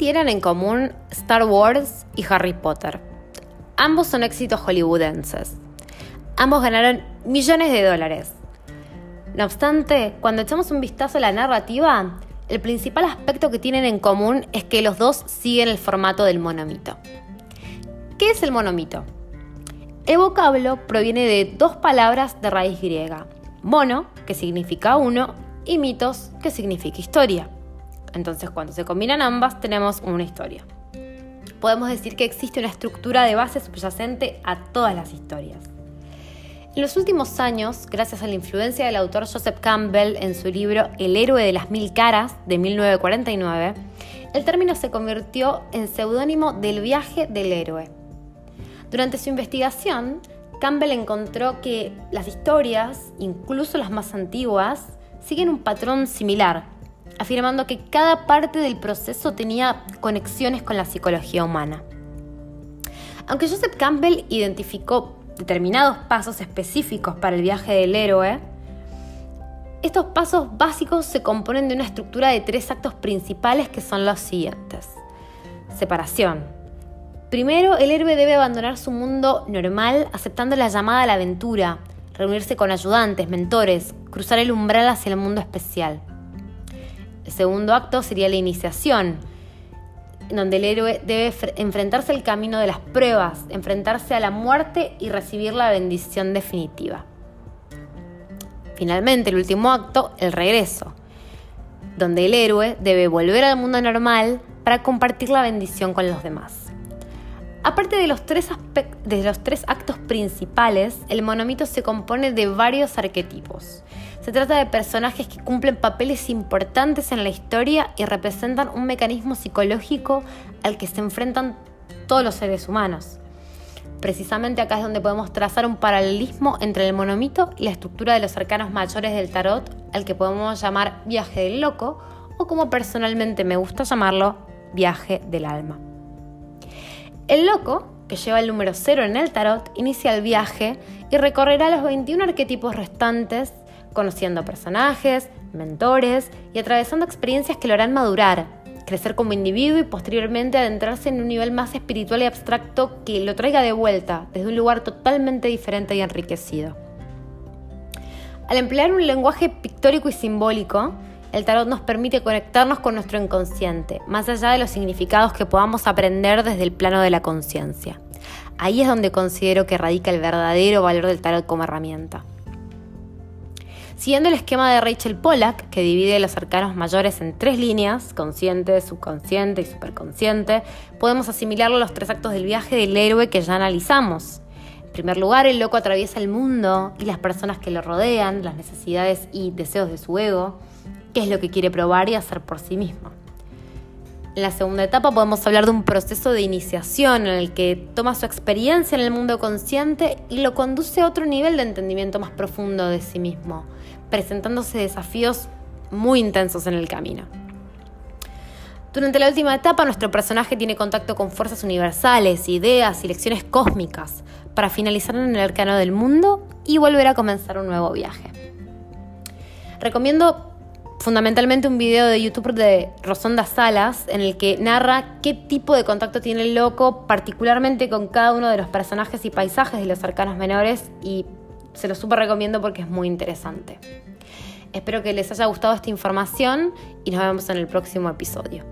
tienen en común Star Wars y Harry Potter? Ambos son éxitos hollywoodenses. Ambos ganaron millones de dólares. No obstante, cuando echamos un vistazo a la narrativa, el principal aspecto que tienen en común es que los dos siguen el formato del monomito. ¿Qué es el monomito? El vocablo proviene de dos palabras de raíz griega, mono, que significa uno, y mitos, que significa historia. Entonces, cuando se combinan ambas, tenemos una historia. Podemos decir que existe una estructura de base subyacente a todas las historias. En los últimos años, gracias a la influencia del autor Joseph Campbell en su libro El héroe de las mil caras de 1949, el término se convirtió en seudónimo del viaje del héroe. Durante su investigación, Campbell encontró que las historias, incluso las más antiguas, siguen un patrón similar, afirmando que cada parte del proceso tenía conexiones con la psicología humana. Aunque Joseph Campbell identificó determinados pasos específicos para el viaje del héroe, estos pasos básicos se componen de una estructura de tres actos principales que son los siguientes. Separación. Primero, el héroe debe abandonar su mundo normal aceptando la llamada a la aventura, reunirse con ayudantes, mentores, cruzar el umbral hacia el mundo especial. El segundo acto sería la iniciación, donde el héroe debe enfrentarse al camino de las pruebas, enfrentarse a la muerte y recibir la bendición definitiva. Finalmente, el último acto, el regreso, donde el héroe debe volver al mundo normal para compartir la bendición con los demás. Aparte de los, tres de los tres actos principales, el monomito se compone de varios arquetipos. Se trata de personajes que cumplen papeles importantes en la historia y representan un mecanismo psicológico al que se enfrentan todos los seres humanos. Precisamente acá es donde podemos trazar un paralelismo entre el monomito y la estructura de los arcanos mayores del tarot, al que podemos llamar viaje del loco o como personalmente me gusta llamarlo, viaje del alma. El loco, que lleva el número 0 en el tarot, inicia el viaje y recorrerá los 21 arquetipos restantes, conociendo personajes, mentores y atravesando experiencias que lo harán madurar, crecer como individuo y posteriormente adentrarse en un nivel más espiritual y abstracto que lo traiga de vuelta desde un lugar totalmente diferente y enriquecido. Al emplear un lenguaje pictórico y simbólico, el tarot nos permite conectarnos con nuestro inconsciente, más allá de los significados que podamos aprender desde el plano de la conciencia. Ahí es donde considero que radica el verdadero valor del tarot como herramienta. Siguiendo el esquema de Rachel Pollack, que divide los arcanos mayores en tres líneas, consciente, subconsciente y superconsciente, podemos asimilarlo a los tres actos del viaje del héroe que ya analizamos. En primer lugar, el loco atraviesa el mundo y las personas que lo rodean, las necesidades y deseos de su ego qué es lo que quiere probar y hacer por sí mismo. En la segunda etapa podemos hablar de un proceso de iniciación en el que toma su experiencia en el mundo consciente y lo conduce a otro nivel de entendimiento más profundo de sí mismo, presentándose desafíos muy intensos en el camino. Durante la última etapa, nuestro personaje tiene contacto con fuerzas universales, ideas y lecciones cósmicas para finalizar en el arcano del mundo y volver a comenzar un nuevo viaje. Recomiendo fundamentalmente un video de YouTube de Rosonda Salas en el que narra qué tipo de contacto tiene el loco, particularmente con cada uno de los personajes y paisajes de los arcanos menores y se lo súper recomiendo porque es muy interesante. Espero que les haya gustado esta información y nos vemos en el próximo episodio.